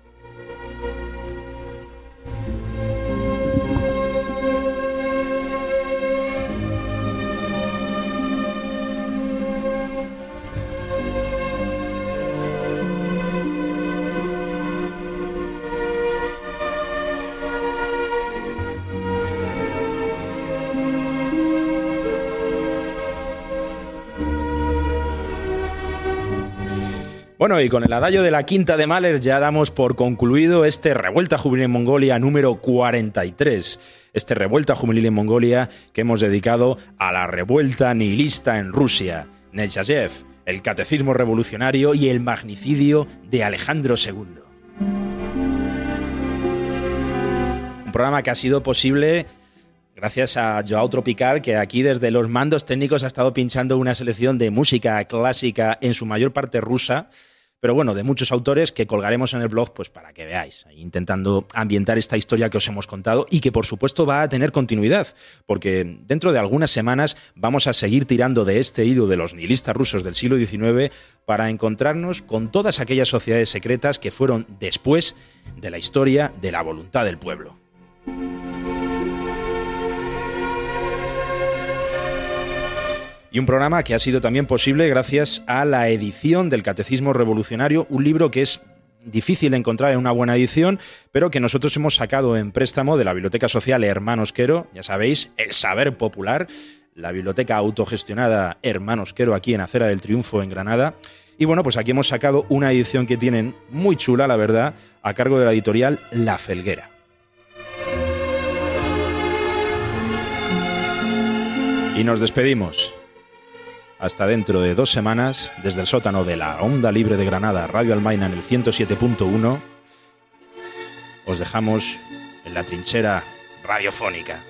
Speaker 5: Bueno, y con el adagio de la quinta de Mahler ya damos por concluido este Revuelta Juvenil en Mongolia número 43. Este Revuelta Juvenil en Mongolia que hemos dedicado a la revuelta nihilista en Rusia, Nechayev, el catecismo revolucionario y el magnicidio de Alejandro II. Un programa que ha sido posible gracias a Joao Tropical, que aquí desde los mandos técnicos ha estado pinchando una selección de música clásica, en su mayor parte rusa, pero bueno, de muchos autores que colgaremos en el blog pues para que veáis, intentando ambientar esta historia que os hemos contado y que por supuesto va a tener continuidad, porque dentro de algunas semanas vamos a seguir tirando de este hilo de los nihilistas rusos del siglo XIX para encontrarnos con todas aquellas sociedades secretas que fueron después de la historia de la voluntad del pueblo. Y un programa que ha sido también posible gracias a la edición del Catecismo Revolucionario, un libro que es difícil de encontrar en una buena edición, pero que nosotros hemos sacado en préstamo de la Biblioteca Social Hermanos Quero, ya sabéis, el saber popular, la biblioteca autogestionada Hermanos Quero aquí en Acera del Triunfo en Granada. Y bueno, pues aquí hemos sacado una edición que tienen muy chula, la verdad, a cargo de la editorial La Felguera. Y nos despedimos. Hasta dentro de dos semanas, desde el sótano de la Onda Libre de Granada, Radio Almaina en el 107.1, os dejamos en la trinchera radiofónica.